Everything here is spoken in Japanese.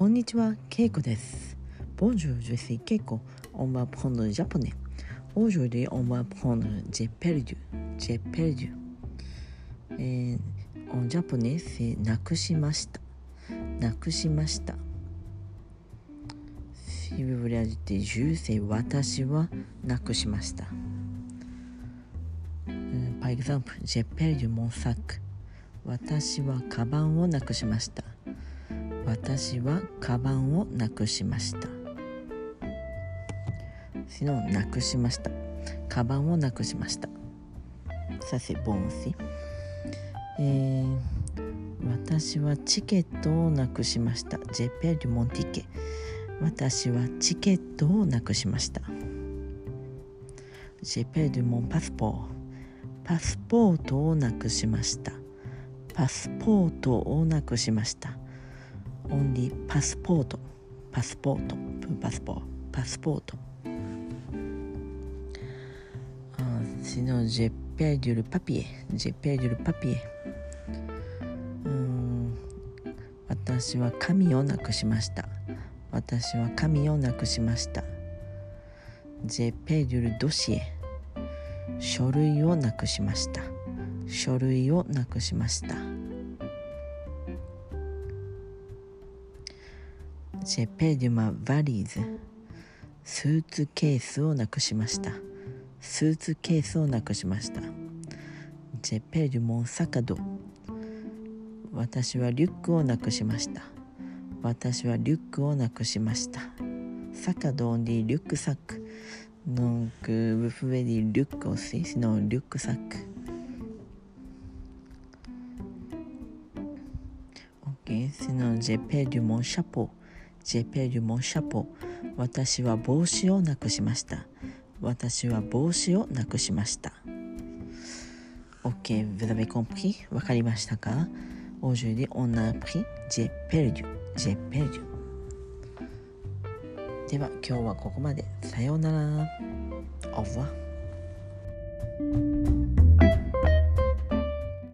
こんにちは、ケイコです。ボージュージュシーケイコ、オンバーポンドジャポネ。ボージュリオンバーポンドジェペルジュ、ジェペルジュ。えー、オンジャポネス、なくしました。なくしました。シビブリアジテジューセ、私はなくしました。パイザンプ、ジェペルジュモンサック。私はカバンをなくしました。私はカバンをなくしました。シノなくしました。カバンをなくしました。させボンシ。えー、私はチケットをなくしました。ジェペルモンティケ。私はチケットをなくしました。ジェペルモンパスポー。パスポートをなくしました。パスポートをなくしました。オンリーパスポート。パスポート。パスポート。パスポート。あシノジェペデュルパピエ。ジェペデュルパピエ。うん。私は紙をなくしました。私は紙をなくしました。ジェペデュルドシエ。書類をなくしました。書類をなくしました。ジェペデュマバリーズ。スーツケースをなくしました。スーツケースをなくしました。ジェペデュモンサカド。私はリュックをなくしました。私はリュックをなくしました。サカドンディリュックサック Donc, vous pouvez dire Luc aussi, sinon Luc sac. Ok, sinon j'ai perdu mon chapeau. J'ai perdu mon chapeau. 私は帽子をなくしました。私は帽子をなくしました。Ok, vous avez compris? わかりましたか Aujourd'hui, on a appris j'ai perdu. J'ai perdu. では今日はここまで。さようなら。Au revoir.